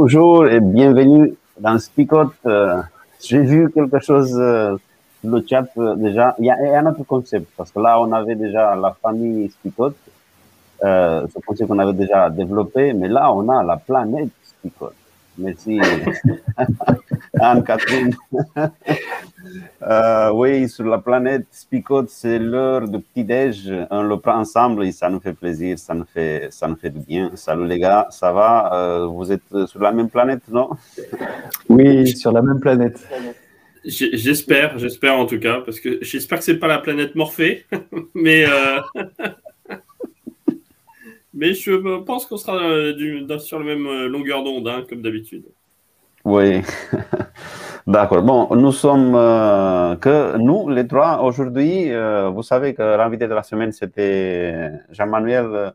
Bonjour et bienvenue dans Spicot. Euh, j'ai vu quelque chose euh, le chat euh, déjà. Il y, a, un autre concept parce que là, on avait déjà la famille Spicot, ce concept qu'on avait déjà développé, mais là, on a la planète Spicot. Merci, Anne-Catherine. Euh, oui, sur la planète Spicote, c'est l'heure de petit-déj. On le prend ensemble et ça nous fait plaisir, ça nous fait, ça nous fait du bien. Salut les gars, ça va? Euh, Vous êtes sur la même planète, non? Oui, sur la même planète. J'espère, j'espère en tout cas, parce que j'espère que c'est pas la planète Morphée, mais euh, mais je pense qu'on sera sur la même longueur d'onde, hein, comme d'habitude. Oui, d'accord. Bon, nous sommes euh, que nous, les trois, aujourd'hui, euh, vous savez que l'invité de la semaine, c'était Jean-Manuel.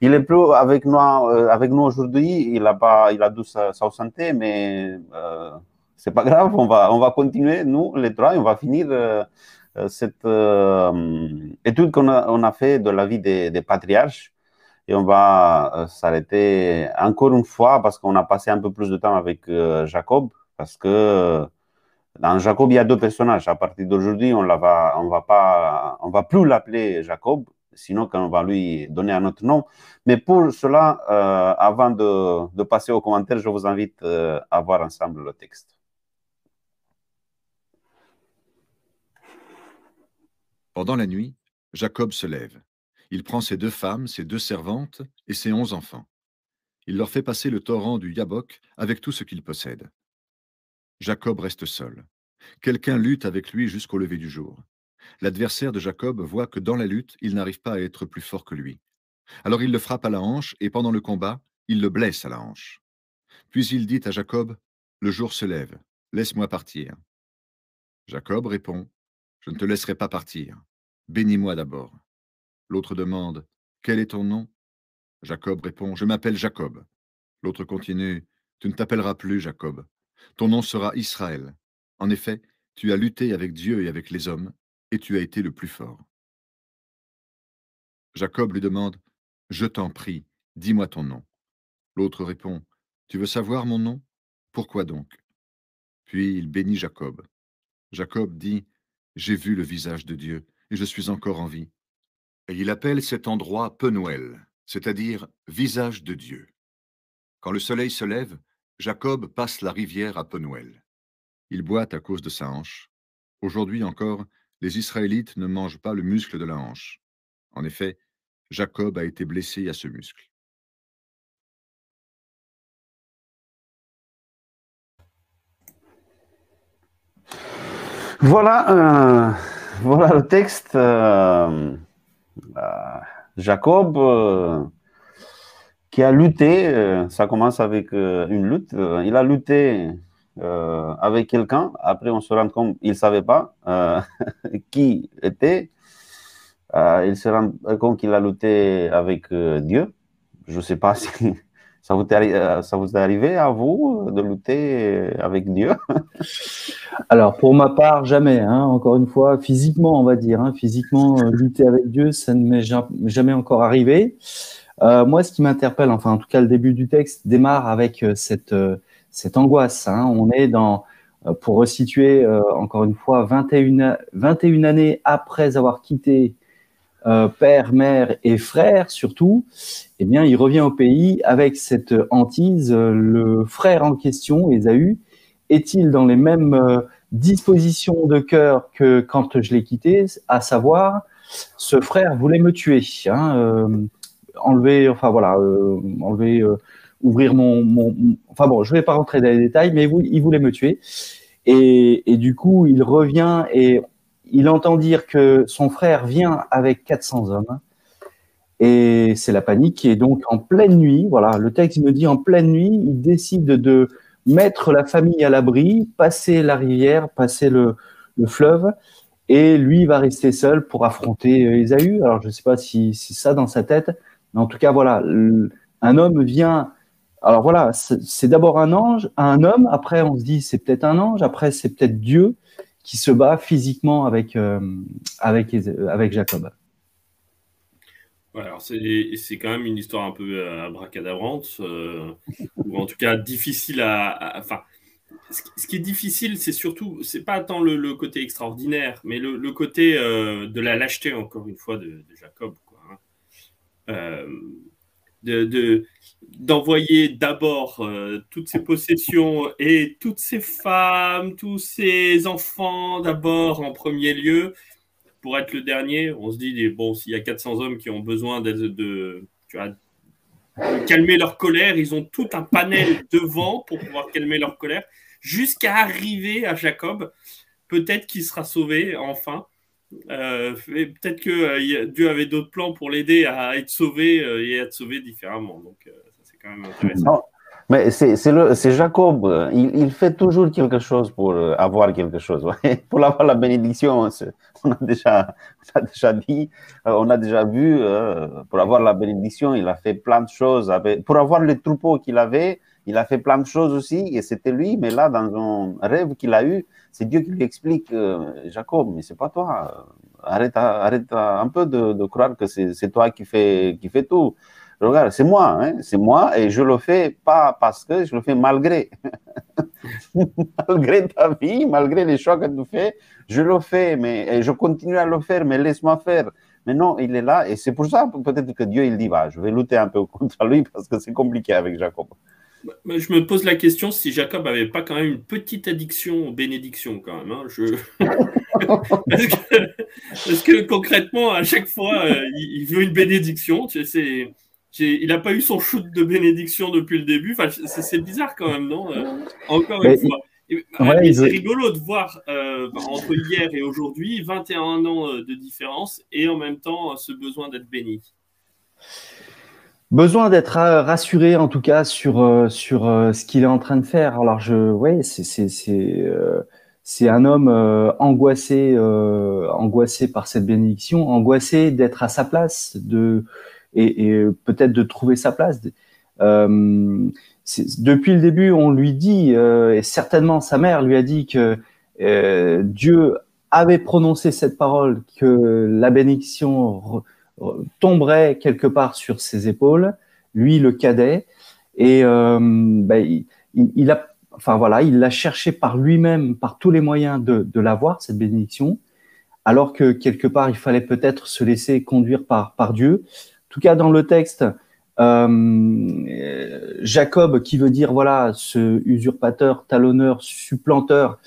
Il est plus avec nous, euh, avec nous aujourd'hui. Il a pas, il a dû sa, santé, mais c'est pas grave. On va, on va continuer, nous, les trois, et on va finir cette étude qu'on a, on a fait de la vie des, des patriarches et on va euh, s'arrêter encore une fois parce qu'on a passé un peu plus de temps avec euh, Jacob parce que euh, dans Jacob il y a deux personnages. À partir d'aujourd'hui, on ne va, plus l'appeler Jacob, sinon qu'on va lui donner un autre nom. Mais pour cela, avant de, passer aux commentaires, je vous invite à voir ensemble le texte. Pendant la nuit, Jacob se lève. Il prend ses deux femmes, ses deux servantes et ses onze enfants. Il leur fait passer le torrent du Yabok avec tout ce qu'il possède. Jacob reste seul. Quelqu'un lutte avec lui jusqu'au lever du jour. L'adversaire de Jacob voit que dans la lutte, il n'arrive pas à être plus fort que lui. Alors il le frappe à la hanche et pendant le combat, il le blesse à la hanche. Puis il dit à Jacob, Le jour se lève, laisse-moi partir. Jacob répond, Je ne te laisserai pas partir. Bénis-moi d'abord. L'autre demande Quel est ton nom? Jacob répond Je m'appelle Jacob. L'autre continue Tu ne t'appelleras plus Jacob. Ton nom sera Israël. En effet, tu as lutté avec Dieu et avec les hommes, et tu as été le plus fort. Jacob lui demande Je t'en prie, dis-moi ton nom. L'autre répond Tu veux savoir mon nom? Pourquoi donc? Puis il bénit Jacob. Jacob dit J'ai vu le visage de Dieu, et je suis encore en vie. Il appelle cet endroit Penuel, c'est-à-dire visage de Dieu. Quand le soleil se lève, Jacob passe la rivière à Penuel. Il boit à cause de sa hanche. Aujourd'hui encore, les Israélites ne mangent pas le muscle de la hanche. En effet, Jacob a été blessé à ce muscle. Voilà, euh, le texte. Euh, Jacob, euh, qui a lutté, euh, ça commence avec une lutte, il a lutté avec quelqu'un, après on se rend compte qu'il ne savait pas qui était, il se rend compte qu'il a lutté avec Dieu. Je ne sais pas si ça vous, est, euh, ça vous est arrivé à vous de lutter avec Dieu? Alors, pour ma part, jamais. Hein. Encore une fois, physiquement, on va dire. Hein. Physiquement, euh, lutter avec Dieu, ça ne m'est jamais encore arrivé. Euh, moi, ce qui m'interpelle, enfin, en tout cas, le début du texte démarre avec cette, cette angoisse. Hein. On est dans, pour resituer, encore une fois, 21, 21 années après avoir quitté euh, père, mère et frère surtout, eh bien, il revient au pays avec cette hantise. Le frère en question, Ésaü, est-il dans les mêmes euh, dispositions de cœur que quand je l'ai quitté, à savoir, ce frère voulait me tuer, hein, euh, enlever, enfin voilà, enlever ouvrir mon, Enfin bon, je vais pas rentrer dans les détails, mais il voulait me tuer. Et, du coup, il revient et il entend dire que son frère vient avec 400 hommes. Et c'est la panique. Et donc, en pleine nuit, voilà, le texte me dit en pleine nuit, il décide de mettre la famille à l'abri, passer la rivière, passer le, le fleuve. Et lui va rester seul pour affronter Esaü. Alors, je ne sais pas si c'est ça dans sa tête, mais en tout cas, voilà, un homme vient alors voilà, c'est d'abord un ange, un homme, après on se dit c'est peut-être un ange, après c'est peut-être Dieu qui se bat physiquement avec, euh, avec, avec Jacob. c'est quand même une histoire un peu euh, abracadabrante, euh, ou en tout cas difficile à. enfin, ce qui est difficile, c'est surtout, c'est pas tant le, côté extraordinaire, mais le, côté de la lâcheté, encore une fois, de, Jacob. Hein. De, d'envoyer d'abord euh, toutes ses possessions et toutes ses femmes, tous ses enfants d'abord en premier lieu pour être le dernier. On se dit, bon, s'il y a 400 hommes qui ont besoin de, de, calmer leur colère, ils ont tout un panel devant pour pouvoir calmer leur colère jusqu'à arriver à Jacob. Peut-être qu'il sera sauvé enfin. Euh, peut-être que euh, Dieu avait d'autres plans pour l'aider à être sauvé et à être sauvé différemment. Donc, mais c'est Jacob. Il, fait toujours quelque chose pour euh, avoir quelque chose. pour avoir la bénédiction, on a déjà, dit, euh, on a déjà vu, euh, pour avoir la bénédiction, il a fait plein de choses. pour avoir le troupeau qu'il avait, il a fait plein de choses aussi, et c'était lui, mais là, dans un rêve qu'il a eu, c'est Dieu qui lui explique, Jacob, mais c'est pas toi. Arrête, arrête un peu de, croire que c'est toi qui fais, qui fais tout. Regarde, c'est moi, hein, c'est moi et je le fais pas parce que je le fais malgré. malgré ta vie, malgré les choix que tu fais, je le fais, mais et je continue à le faire, mais laisse-moi faire. Mais non, il est là et c'est pour ça peut-être que Dieu il dit va, je vais lutter un peu contre lui parce que c'est compliqué avec Jacob. Je me pose la question si Jacob avait pas quand même une petite addiction aux bénédictions quand même. Hein, je... parce, que, concrètement, à chaque fois, euh, il veut une bénédiction. Tu sais, il n'a pas eu son shoot de bénédiction depuis le début. Enfin, c'est bizarre quand même, non euh, Encore une fois. c'est rigolo de voir euh, entre hier et aujourd'hui 21 ans de différence et en même temps ce besoin d'être béni. Besoin d'être rassuré en tout cas sur, sur ce qu'il est en train de faire. Alors, je, ouais, c'est un homme angoissé, angoissé par cette bénédiction, angoissé d'être à sa place, de, et, peut-être de trouver sa place. Euh, depuis le début, on lui dit, euh, et certainement sa mère lui a dit que euh, Dieu avait prononcé cette parole, que la bénédiction tomberait quelque part sur ses épaules, lui le cadet, et ben, il, a, enfin voilà, il l'a cherché par lui-même, par tous les moyens de, l'avoir cette bénédiction, alors que quelque part il fallait peut-être se laisser conduire par par Dieu. Tout cas dans le texte, euh, Jacob, qui veut dire voilà ce usurpateur, talonneur, supplanteur,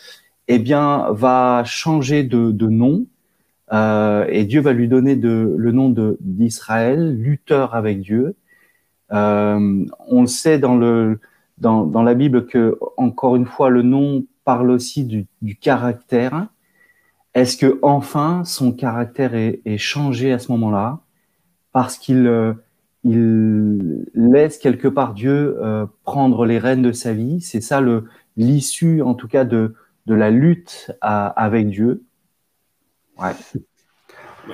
eh bien va changer de, nom euh, et Dieu va lui donner le nom d'Israël, lutteur avec Dieu. Euh, on le sait dans le dans, la Bible que encore une fois le nom parle aussi du, caractère. Est-ce que enfin son caractère est changé à ce moment-là? Parce qu'il euh, il laisse quelque part Dieu prendre les rênes de sa vie. C'est ça l'issue, en tout cas, de, de la lutte avec Dieu.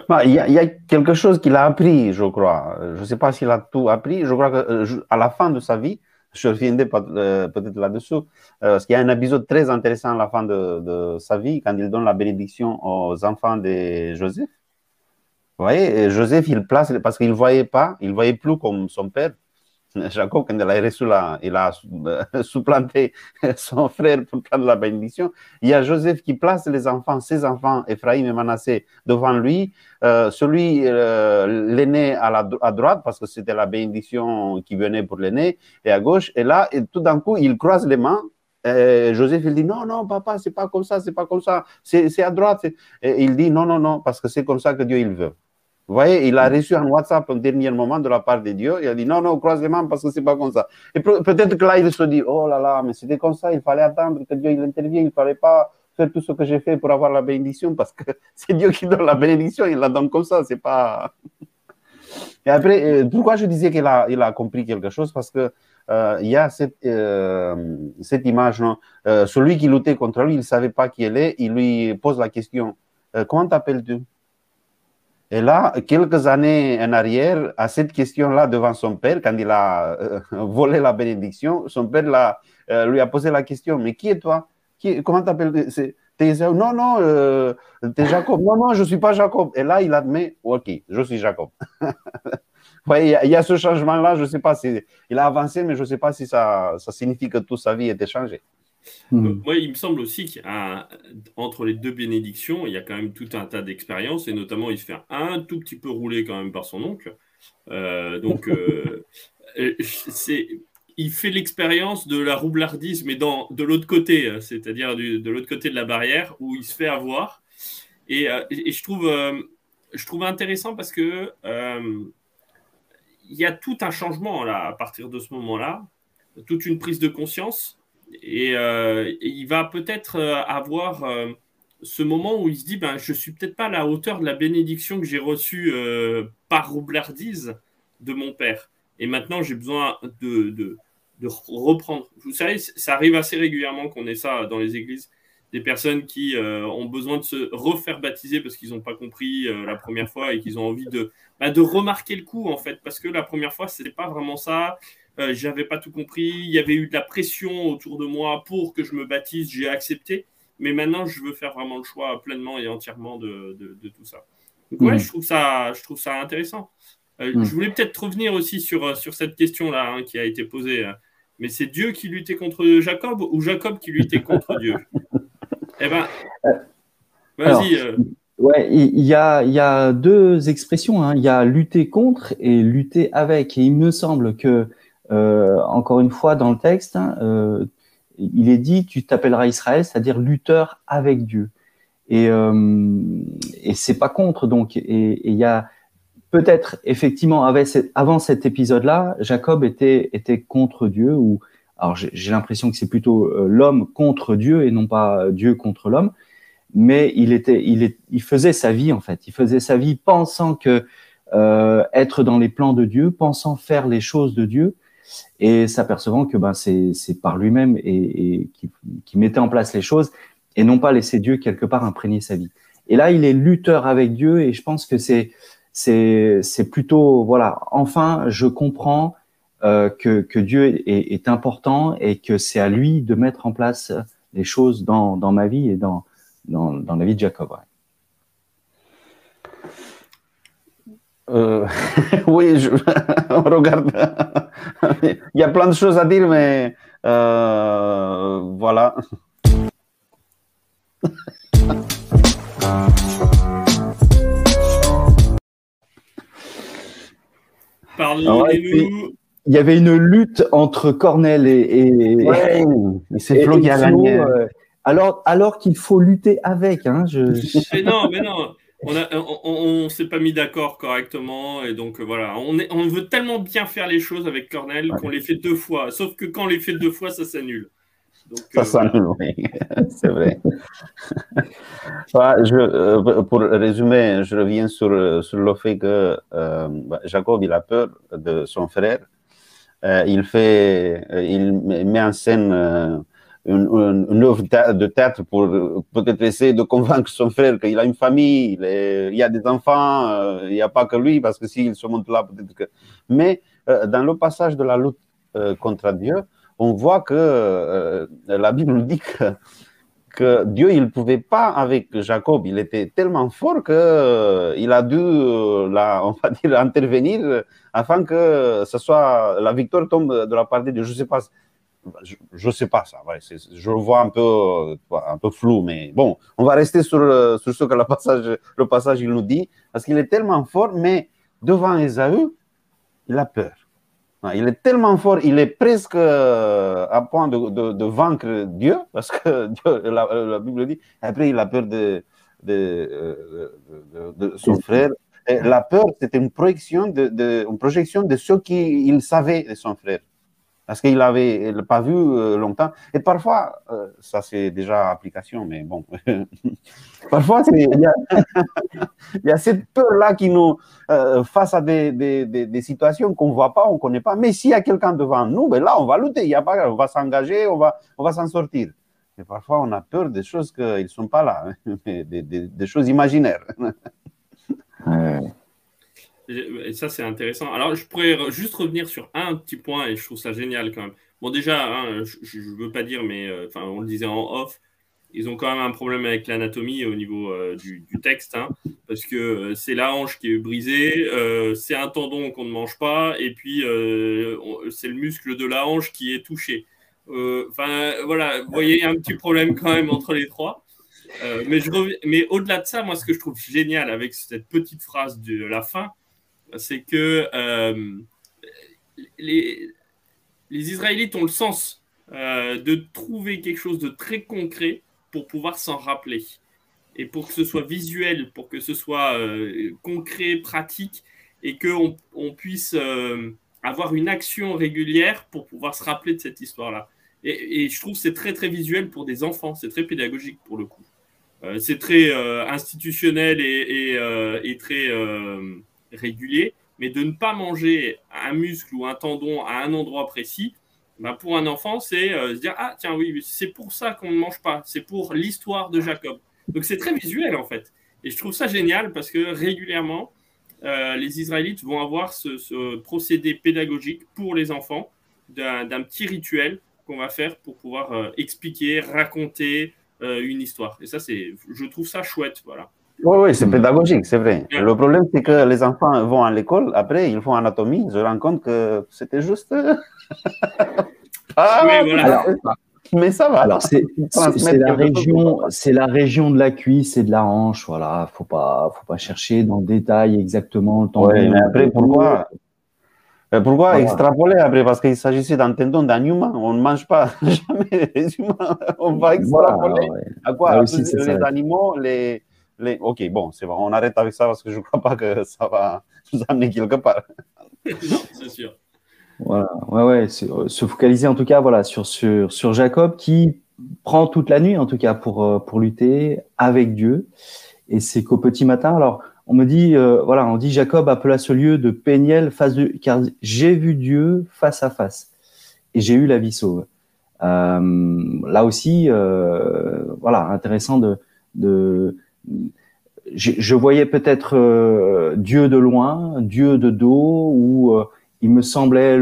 Bah, il, y a, quelque chose qu'il a appris, je crois. Je ne sais pas s'il a tout appris. Je crois qu'à euh, la fin de sa vie, je reviendrai peut-être là-dessous, parce qu'il y a un épisode très intéressant à la fin de, de, sa vie, quand il donne la bénédiction aux enfants de Joseph. Vous voyez, Joseph, il place, parce qu'il ne voyait pas, il ne voyait plus comme son père. Jacob, quand il a reçu la, il a supplanté son frère pour prendre la bénédiction. Il y a Joseph qui place les enfants, ses enfants, Ephraim et Manassé, devant lui. Euh, celui, euh, l'aîné à, la, droite, parce que c'était la bénédiction qui venait pour l'aîné, et à gauche. Et là, tout d'un coup, il croise les mains Joseph, il dit non, non, papa, c'est pas comme ça, c'est pas comme ça, c'est à droite. Et il dit non, non, non, parce que c'est comme ça que Dieu il veut. Vous voyez, il a reçu un WhatsApp au dernier moment de la part de Dieu. Il a dit non, non, croise les mains parce que c'est pas comme ça. Et peut-être que là, il se dit oh là là, mais c'était comme ça, il fallait attendre que Dieu il intervienne, il fallait pas faire tout ce que j'ai fait pour avoir la bénédiction parce que c'est Dieu qui donne la bénédiction, il la donne comme ça, c'est pas. Et après, euh, pourquoi je disais qu'il a, il a compris quelque chose? Parce que euh, il y a cette, euh, cette image, non celui qui luttait contre lui, il ne savait pas qui elle est, il lui pose la question Comment t'appelles-tu? Et là, quelques années en arrière, à cette question-là devant son père, quand il a euh, volé la bénédiction, son père euh, lui a posé la question, mais qui est toi? Qui, Comment t'appelles T'es Non, non, euh, t'es Jacob. Non, non, je ne suis pas Jacob. Et là, il admet, ok, je suis Jacob. il y, a ce changement-là, je ne sais pas si il a avancé, mais je ne sais pas si ça, ça signifie que toute sa vie été changée. Hmm. Moi, il me semble aussi qu'entre les deux bénédictions, il y a quand même tout un tas d'expériences, et notamment, il se fait un tout petit peu rouler quand même par son oncle. Euh, donc, euh, euh, c'est, il fait l'expérience de la roublardise, mais dans, de l'autre côté, c'est-à-dire de l'autre côté de la barrière, où il se fait avoir. Et, et je, trouve, je trouve intéressant parce que il y a tout un changement là, à partir de ce moment-là, toute une prise de conscience euh, et, il va peut-être euh, avoir euh, ce moment où il se dit ben, Je ne suis peut-être pas à la hauteur de la bénédiction que j'ai reçue par roublardise de mon père. Et maintenant, j'ai besoin de, de, reprendre. Vous savez, ça arrive assez régulièrement qu'on ait ça dans les églises. Des personnes qui ont besoin de se refaire baptiser parce qu'ils n'ont pas compris la première fois et qu'ils ont envie de, bah, de remarquer le coup, en fait. Parce que la première fois, ce n'était pas vraiment ça. Euh, j'avais pas tout compris. Il y avait eu de la pression autour de moi pour que je me baptise. J'ai accepté. Mais maintenant, je veux faire vraiment le choix pleinement et entièrement de, tout ça. Donc, ouais, mm. je, trouve ça, je trouve ça intéressant. Euh, mm. Je voulais peut-être revenir aussi sur, euh, sur cette question-là hein, qui a été posée. Mais c'est Dieu qui luttait contre Jacob ou Jacob qui luttait contre Dieu? Eh ben, vas-y. Ouais, il y a, y a deux expressions. Hein. Il y a lutter contre et lutter avec. Et il me semble que encore une fois, dans le texte, euh, il est dit tu t'appelleras Israël, c'est-à-dire lutteur avec Dieu. Et, euh, et c'est pas contre. Donc, et il y a peut-être effectivement avant cet épisode-là, Jacob était était contre Dieu ou alors j'ai l'impression que c'est plutôt l'homme contre Dieu et non pas Dieu contre l'homme. Mais il était, il, il faisait sa vie en fait. Il faisait sa vie pensant que euh, être dans les plans de Dieu, pensant faire les choses de Dieu, et s'apercevant que ben, c'est par lui-même et, qui, mettait en place les choses et non pas laisser Dieu quelque part imprégner sa vie. Et là, il est lutteur avec Dieu et je pense que c'est c'est plutôt voilà. Enfin, je comprends euh, que, que Dieu est, est, important et que c'est à lui de mettre en place les choses dans, dans ma vie et dans, dans, dans la vie de Jacob. Euh, oui, je, on regarde. Il y a plein de choses à dire, mais euh, voilà. Pardon, ah il y avait une lutte entre Cornel et, et, ouais, c'est Flo qui a gagné. Euh, alors, alors qu'il faut lutter avec. Hein, je... mais non, mais non on ne s'est pas mis d'accord correctement et donc euh, voilà, on, on, veut tellement bien faire les choses avec Cornell qu'on les fait deux fois. Sauf que quand on les fait deux fois, ça s'annule. Ça euh, s'annule, oui, c'est vrai. je, euh, pour résumer, je reviens sur, sur le fait que bah, Jacob il a peur de son frère. il fait, il met en scène une, œuvre de tête pour peut-être essayer de convaincre son frère qu'il a une famille, il, y a des enfants, euh, il n'y a pas que lui, parce que s'il se montre là, peut-être que. Mais euh, dans le passage de la lutte euh, contre Dieu, on voit que la Bible nous dit que, que Dieu, il ne pouvait pas avec Jacob, il était tellement fort qu'il a dû, la, on va dire, intervenir afin que ce soit, la victoire tombe de la part de Dieu. Je ne sais pas je ne sais pas ça. je le vois un peu, un peu flou, mais bon, on va rester sur, sur ce que le passage, le passage il nous dit, parce qu'il est tellement fort, mais devant Esaü, il a peur. Il est tellement fort, il est presque à point de, vaincre Dieu, parce que la, Bible dit, après il a peur de, de, de son frère. la peur, c'était une projection de, une projection de ce qu'il savait de son frère parce qu'il n'avait pas vu euh, longtemps. Et parfois, euh, ça c'est déjà application, mais bon, parfois il y, a cette peur-là qui nous, euh, face à des, des, des, situations qu'on ne voit pas, on ne connaît pas, mais s'il y a quelqu'un devant nous, ben là on va lutter, y a pas, on va s'engager, on va, on va s'en sortir. Mais parfois on a peur des choses qui ne sont pas là, des, choses imaginaires. Et ça, c'est intéressant. Alors, je pourrais juste revenir sur un petit point, et je trouve ça génial quand même. Bon, déjà, hein, je ne veux pas dire, mais euh, enfin, on le disait en off, ils ont quand même un problème avec l'anatomie au niveau euh, du, texte, hein, parce que euh, c'est la hanche qui est brisée, c'est un tendon qu'on ne mange pas, et puis c'est le muscle de la hanche qui est touché. Enfin, voilà, vous voyez, un petit problème quand même entre les trois. mais mais au-delà de ça, moi, ce que je trouve génial avec cette petite phrase de la fin, c'est que euh, les, Israélites ont le sens euh, de trouver quelque chose de très concret pour pouvoir s'en rappeler. Et pour que ce soit visuel, pour que ce soit euh, concret, pratique, et qu'on on puisse avoir une action régulière pour pouvoir se rappeler de cette histoire-là. Et, je trouve que c'est très très visuel pour des enfants, c'est très pédagogique pour le coup. c'est très institutionnel et, et très régulier, mais de ne pas manger un muscle ou un tendon à un endroit précis, bah, pour un enfant, c'est euh, se dire Ah, tiens, oui, c'est pour ça qu'on ne mange pas, c'est pour l'histoire de Jacob. Donc c'est très visuel en fait. Et je trouve ça génial parce que régulièrement, euh, les Israélites vont avoir ce, procédé pédagogique pour les enfants d'un petit rituel qu'on va faire pour pouvoir euh, expliquer, raconter une histoire. Et ça, c'est, je trouve ça chouette. Voilà. Oui, oui, c'est pédagogique, c'est vrai. Le problème, c'est que les enfants vont à l'école, après, ils font anatomie, je rends compte que c'était juste. ah, voilà. mais ça va. Alors, c'est la, région, c'est la région de la cuisse et de la hanche, voilà. Faut pas, faut pas chercher dans le détail exactement le temps. Oui, mais après, pourquoi? Pourquoi extrapoler après? Parce qu'il s'agissait d'un tendon d'un humain. On ne mange pas jamais les humains. On va extrapoler. À quoi? Ah, aussi, Les animaux, les, Ok, bon, c'est bon, on arrête avec ça parce que je ne crois pas que ça va nous amener quelque part. c'est sûr. Voilà, ouais, ouais, euh, se focaliser en tout cas voilà, sur, sur, sur Jacob qui prend toute la nuit en tout cas pour, euh, pour lutter avec Dieu. Et c'est qu'au petit matin, alors on me dit, euh, voilà, on dit Jacob appela ce lieu de Péniel face de, car j'ai vu Dieu face à face et j'ai eu la vie sauve. là aussi, voilà, intéressant de, de je, voyais peut-être euh, Dieu de loin, Dieu de dos, ou euh, il me semblait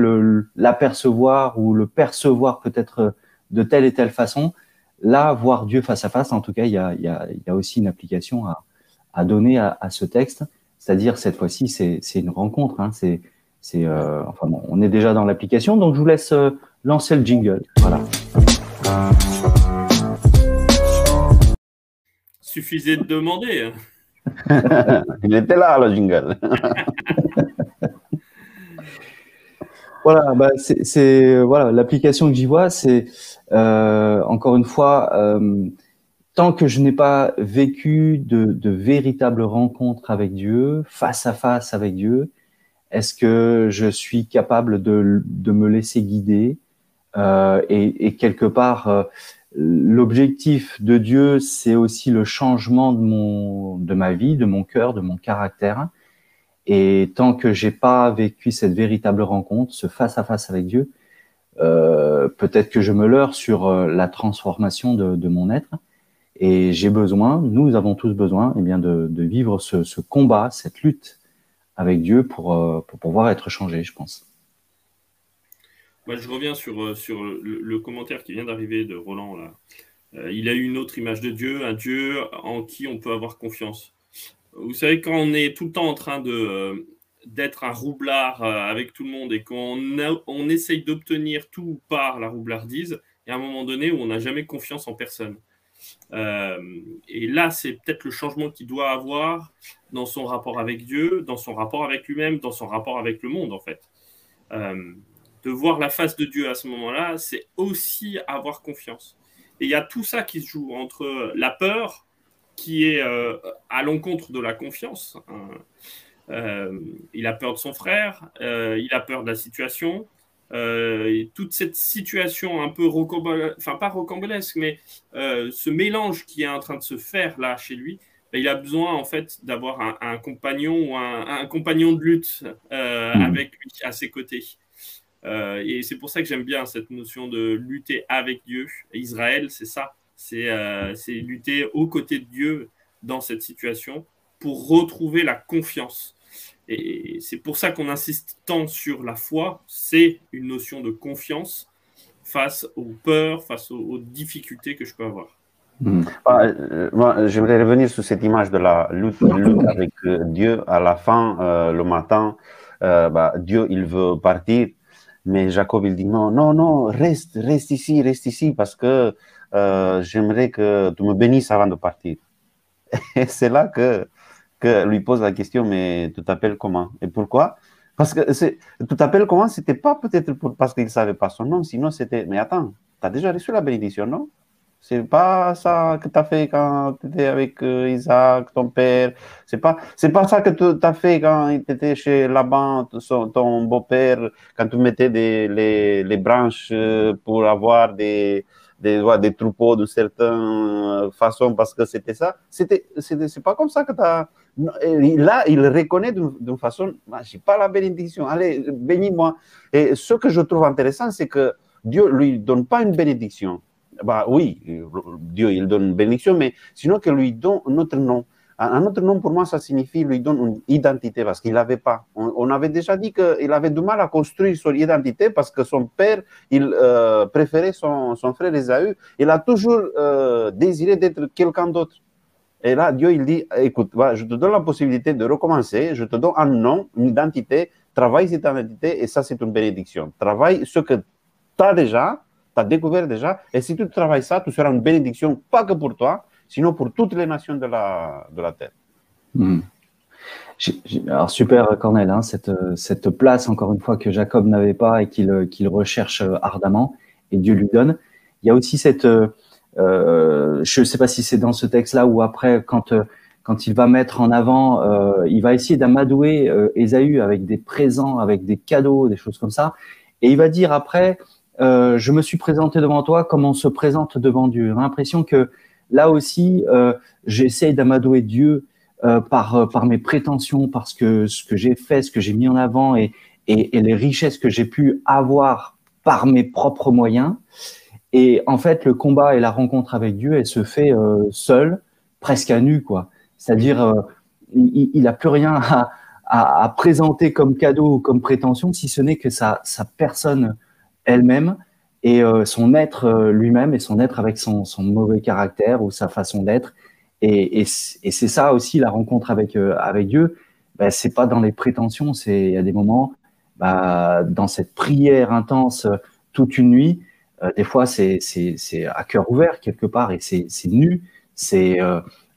l'apercevoir ou le percevoir peut-être de telle et telle façon. Là, voir Dieu face à face, en tout cas, il y a, aussi une application à, donner à, ce texte. C'est-à-dire, cette fois-ci, c'est une rencontre. Hein, c'est, euh, enfin on est déjà dans l'application, donc je vous laisse lancer le jingle. Voilà. Suffisait de demander. Il était là, le jingle. voilà, bah c'est voilà l'application que j'y vois, c'est euh, encore une fois, euh, tant que je n'ai pas vécu de, de véritables rencontres avec Dieu, face à face avec Dieu, est-ce que je suis capable de, de me laisser guider euh, et, et, quelque part euh, L'objectif de Dieu, c'est aussi le changement de ma vie, de mon cœur, de mon caractère. Et tant que j'ai pas vécu cette véritable rencontre, ce face à face avec Dieu, euh, peut-être que je me leurre sur euh, la transformation de, mon être. Et j'ai besoin, nous avons tous besoin, eh bien, de, vivre ce, combat, cette lutte avec Dieu pour, euh, pour pouvoir être changé, je pense je reviens sur, euh, sur le, commentaire qui vient d'arriver de Roland. Euh, il a eu une autre image de Dieu, un Dieu en qui on peut avoir confiance. Vous savez, quand on est tout le temps en train de, euh, d'être un roublard avec tout le monde et qu'on on essaye d'obtenir tout par la roublardise, il y a un moment donné où on n'a jamais confiance en personne. et là, c'est peut-être le changement qu'il doit avoir dans son rapport avec Dieu, dans son rapport avec lui-même, dans son rapport avec le monde, en fait de voir la face de Dieu à ce moment-là, c'est aussi avoir confiance. Et il y a tout ça qui se joue entre la peur, qui est euh, à l'encontre de la confiance, hein, il a peur de son frère, il a peur de la situation. Et toute cette situation un peu rocambolesque, enfin pas rocambolesque, mais ce mélange qui est en train de se faire là chez lui, ben, il a besoin en fait d'avoir un, compagnon ou un, compagnon de lutte hmm. avec lui à ses côtés. Et c'est pour ça que j'aime bien cette notion de lutter avec Dieu. Israël, c'est ça. C'est lutter aux côtés de Dieu dans cette situation pour retrouver la confiance. Et c'est pour ça qu'on insiste tant sur la foi, c'est une notion de confiance face aux peurs, face aux, difficultés que je peux avoir. Hmm. Bah, euh, j'aimerais revenir sur cette image de la lutte, avec euh, Dieu. À la fin, euh, le matin, bah, Dieu, il veut partir, mais Jacob, il dit non, non, non, reste, reste ici, reste ici, parce que j'aimerais que tu me bénisses avant de partir. Et c'est là que, que lui pose la question, mais tu t'appelles comment? Et pourquoi? Parce que tu t'appelles comment? C'était pas peut-être parce qu'il savait pas son nom, sinon c'était, mais attends, tu as déjà reçu la bénédiction, non? C'est pas ça que tu as fait quand tu étais avec euh, Isaac, ton père. C'est pas, c'est pas ça que tu as fait quand tu étais chez Laban, ton beau-père, quand tu mettais des, les, branches euh, pour avoir des, des, des troupeaux de certaines façons parce que c'était ça. C'était, c'est pas comme ça que tu as. Là, il reconnaît d'une façon, ah, j'ai pas la bénédiction, allez, bénis-moi. Et ce que je trouve intéressant, c'est que Dieu lui donne pas une bénédiction. Bah oui, Dieu, il donne une bénédiction, mais sinon qu'il lui donne notre nom. Un autre nom, pour moi, ça signifie lui donne une identité parce qu'il n'avait pas. On, avait déjà dit qu'il avait du mal à construire son identité parce que son père, il euh, préférait son, son, frère Esaü. Il a toujours euh, désiré d'être quelqu'un d'autre. Et là, Dieu, il dit, écoute, je te donne la possibilité de recommencer, je te donne un nom, une identité, travaille cette identité et ça, c'est une bénédiction. Travaille ce que tu as déjà, tu as découvert déjà, et si tu travailles ça, tu seras une bénédiction, pas que pour toi, sinon pour toutes les nations de la, de la terre. Hmm. Alors super Cornel, hein, cette, cette, place encore une fois que Jacob n'avait pas et qu'il recherche ardemment et Dieu lui donne. Il y a aussi cette, euh, je ne sais pas si c'est dans ce texte-là ou après quand quand il va mettre en avant, euh, il va essayer d'amadouer euh, Ésaü avec des présents, avec des cadeaux, des choses comme ça, et il va dire après, euh, je me suis présenté devant toi comme on se présente devant Dieu. J'ai l'impression que là aussi, euh, j'essaye d'amadouer Dieu euh, par, euh, par mes prétentions, parce que ce que j'ai fait, ce que j'ai mis en avant et, les richesses que j'ai pu avoir par mes propres moyens. Et en fait, le combat et la rencontre avec Dieu, elle se fait seule, presque à nu, quoi. C'est-à-dire, il n'a plus rien à, présenter comme cadeau ou comme prétention, si ce n'est que sa personne elle-même et euh, son être euh, lui-même et son être avec son, mauvais caractère ou sa façon d'être. Et, c'est ça aussi la rencontre avec, euh, avec Dieu. Ben, c'est pas dans les prétentions, c'est a des moments bah, dans cette prière intense toute une nuit. des fois, c'est à cœur ouvert quelque part et c'est nu. C'est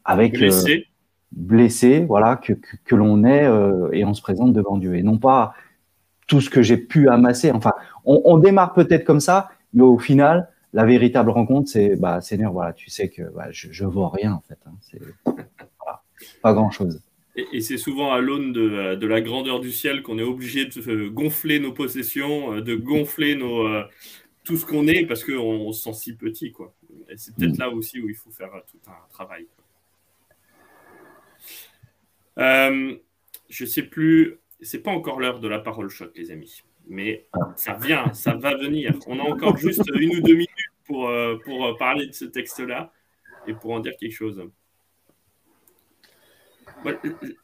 avec blessé. blessé, voilà, que, que, que l'on est et on se présente devant Dieu et non pas tout ce que j'ai pu amasser. Enfin, on, démarre peut-être comme ça, mais au final, la véritable rencontre, c'est bah, Seigneur, voilà, tu sais que bah, je, je vois rien en fait. Hein. c'est pas grand-chose. Et, c'est souvent à l'aune de, la grandeur du ciel qu'on est obligé de gonfler nos possessions, euh, de gonfler nos, euh, tout ce qu'on est parce qu'on se sent si petit. Quoi. Et c'est peut-être mm. là aussi où il faut faire tout un travail. Euh, je sais plus, c'est pas encore l'heure de la parole choc, les amis. Mais ça vient, ça va venir. On a encore juste une ou deux minutes pour, euh, pour euh, parler de ce texte-là et pour en dire quelque chose.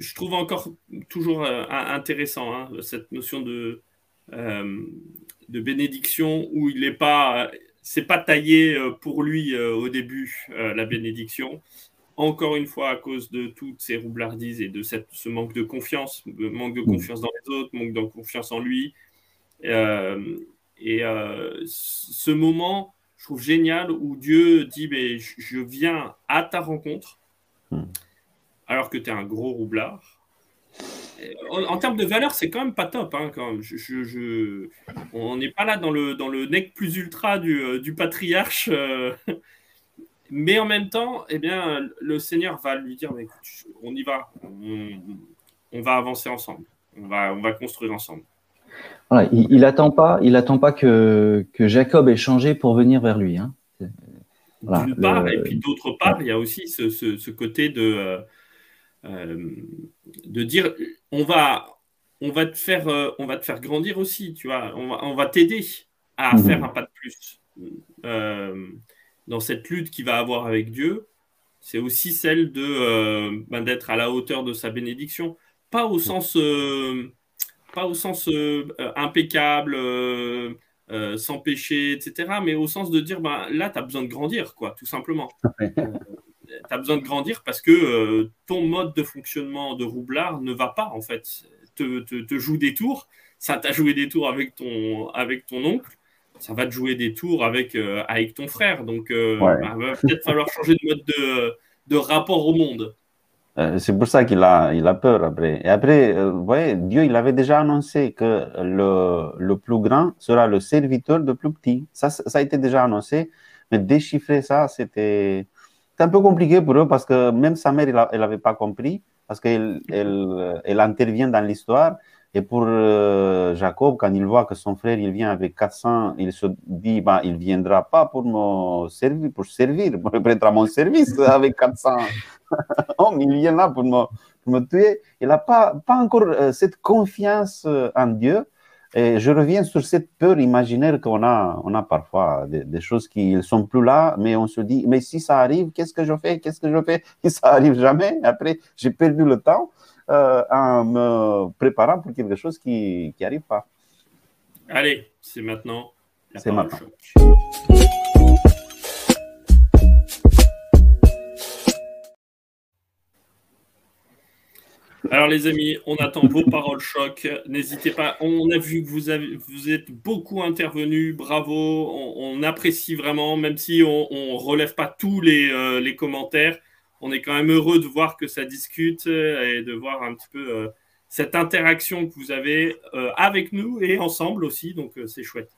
Je trouve encore toujours euh, intéressant hein, cette notion de, de bénédiction où il n'est pas, c'est pas taillé pour lui au début la bénédiction encore une fois à cause de toutes ces roublardises et de cette, ce manque de confiance, manque de mm. confiance dans les autres, manque de confiance en lui. Euh, et euh, ce moment, je trouve génial où Dieu dit mais Je viens à ta rencontre, mm. alors que tu es un gros roublard. En, termes de valeur, c'est quand même pas top. Hein, quand Je, on n'est pas là dans le, dans le nec plus ultra du, euh, du patriarche. Mais en même temps, eh bien, le Seigneur va lui dire, on y va, on va avancer ensemble. On va, on va construire ensemble. Voilà, il n'attend pas, il attend pas que, que, Jacob ait changé pour venir vers lui. Hein. D'une part, et puis d'autre part, il y a aussi ce, ce, côté de, euh, euh, de dire on va, on, va te faire, euh, on va te faire grandir aussi, tu vois, on va, on va t'aider à mhm. faire un pas de plus. dans cette lutte qu'il va avoir avec Dieu, c'est aussi celle de ben, d'être à la hauteur de sa bénédiction. Pas au sens pas au sens euh, euh, impeccable, euh, sans péché, etc., mais au sens de dire, ben, là, tu as besoin de grandir, quoi, tout simplement. tu as besoin de grandir parce que ton mode de fonctionnement de roublard ne va pas, en fait. Te, te, joue des tours, ça t'a joué des tours avec ton, avec ton oncle, ça va te jouer des tours avec, avec ton frère. Donc, il ben, va peut-être falloir changer de mode de, de rapport au monde. Euh, c'est pour ça qu'il a, il a peur après. Et après, euh, vous voyez, Dieu, il avait déjà annoncé que le, le plus grand sera le serviteur de plus petit. Ça, ça a été déjà annoncé, mais déchiffrer ça, c'était un peu compliqué pour eux parce que même sa mère, elle n'avait pas compris parce qu'elle elle, elle intervient dans l'histoire. Et pour euh, Jacob, quand il voit que son frère il vient avec 400, il se dit bah, il ne viendra pas pour me servir, pour servir, pour être à mon service avec 400 hommes. Il vient là pour me, pour me tuer. Il n'a pas, pas encore euh, cette confiance euh, en Dieu. Et je reviens sur cette peur imaginaire qu'on a, on a parfois, des, choses qui ne sont plus là, mais on se dit, mais si ça arrive, qu'est-ce que je fais? Qu'est-ce que je fais? Et ça arrive jamais. Après, j'ai perdu le temps euh, en me préparant pour quelque chose qui n'arrive pas. Allez, c'est maintenant. C'est maintenant. Alors les amis, on attend vos paroles choc. N'hésitez pas. On a vu que vous, avez, vous êtes beaucoup intervenus. Bravo. On, apprécie vraiment, même si on ne relève pas tous les, euh, les commentaires on est quand même heureux de voir que ça discute euh, et de voir un petit peu euh, cette interaction que vous avez euh, avec nous et ensemble aussi. Donc, c'est chouette.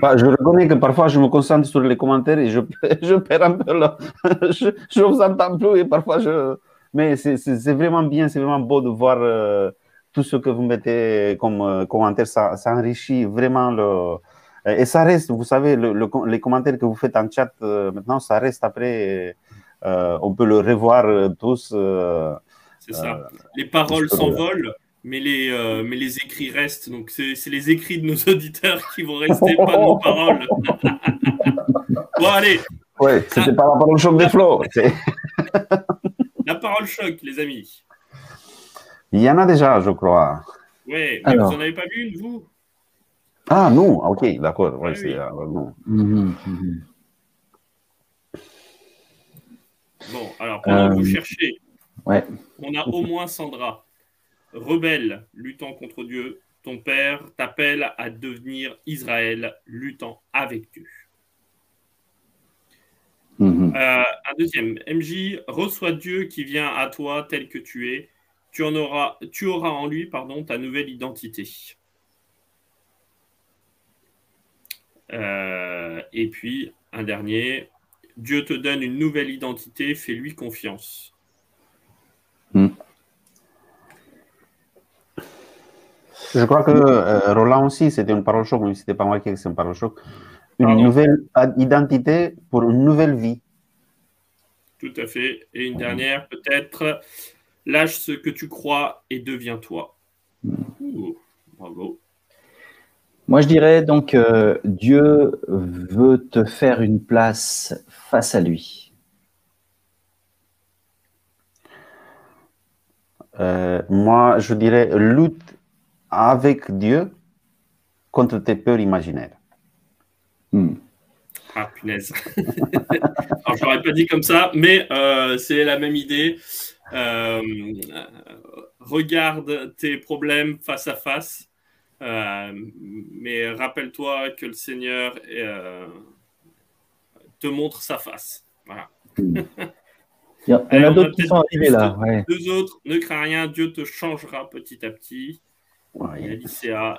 Bah, je reconnais que parfois je me concentre sur les commentaires et je, perds un peu là. je, je vous entends plus et parfois je. Mais c'est vraiment bien, c'est vraiment beau de voir tout ce que vous mettez comme commentaire. Ça, enrichit vraiment le. Et ça reste, vous savez, les commentaires que vous faites en chat maintenant, ça reste après on peut le revoir euh, tous. Euh, c'est ça. les paroles s'envolent mais les, mais les écrits restent. Donc, c'est les écrits de nos auditeurs qui vont rester, pas nos paroles. bon, allez. Ouais, c'était pas la parole choc des flots. la parole choc, les amis. Il y en a déjà, je crois. Oui, mais vous n'en avez pas vu une, vous? Ah, non, ok, d'accord. Ouais, ah oui. Bon, alors pendant que vous euh, cherchez, on a au moins Sandra, rebelle, luttant contre Dieu. Ton père t'appelle à devenir Israël, luttant avec Dieu. Mhm. Euh, un deuxième, MJ, reçois Dieu qui vient à toi tel que tu es. Tu, en auras, tu auras en lui pardon, ta nouvelle identité. Euh, et puis, un dernier, Dieu te donne une nouvelle identité, fais-lui confiance. Hmm. Je crois que euh, Roland aussi, c'était une parole choc, mais ce n'était pas moi qui c'est une parole choc. Une nouvelle identité pour une nouvelle vie. Tout à fait. Et une dernière, peut-être, lâche ce que tu crois et deviens toi. Hmm. Moi, je dirais donc euh, Dieu veut te faire une place face à lui. Euh, moi, je dirais lutte avec Dieu contre tes peurs imaginaires. Hmm. Ah, punaise. Alors, je n'aurais pas dit comme ça, mais euh, c'est la même idée. regarde tes problèmes face à face mais rappelle-toi que le Seigneur euh, te montre sa face. Voilà. Il y en a d'autres qui sont arrivés là. Deux autres, ne crains rien, Dieu te changera petit à petit. Ouais.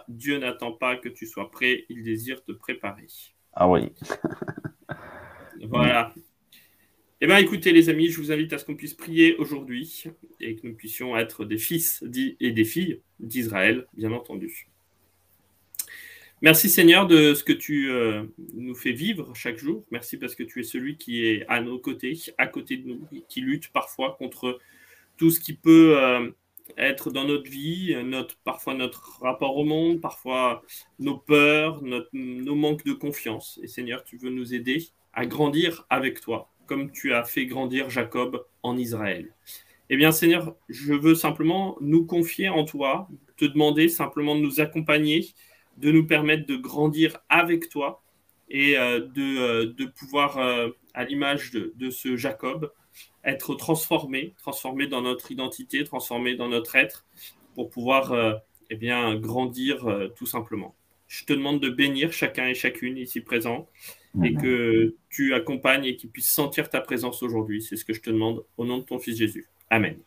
Dieu n'attend pas que tu sois prêt, il désire te préparer. Ah oui. voilà. Eh bien, écoutez, les amis, je vous invite à ce qu'on puisse prier aujourd'hui et que nous puissions être des fils et des filles d'Israël, bien entendu. Merci Seigneur de ce que tu euh, nous fais vivre chaque jour. Merci parce que tu es celui qui est à nos côtés, à côté de nous, qui lutte parfois contre tout ce qui peut euh, être dans notre vie, parfois notre rapport au monde, parfois nos peurs, nos manques de confiance. Et Seigneur, tu veux nous aider à grandir avec toi, comme tu as fait grandir Jacob en Israël. Eh bien Seigneur, je veux simplement nous confier en toi, te demander simplement de nous accompagner, de nous permettre de grandir avec toi et euh, de, euh, de, pouvoir, euh, à l'image de, de, ce Jacob, être transformé, transformé dans notre identité, transformé dans notre être, pour pouvoir eh bien, grandir tout simplement. Je te demande de bénir chacun et chacune ici présent et que tu accompagnes et qu'ils puissent sentir ta présence aujourd'hui. C'est ce que je te demande au nom de ton Fils Jésus. Amen.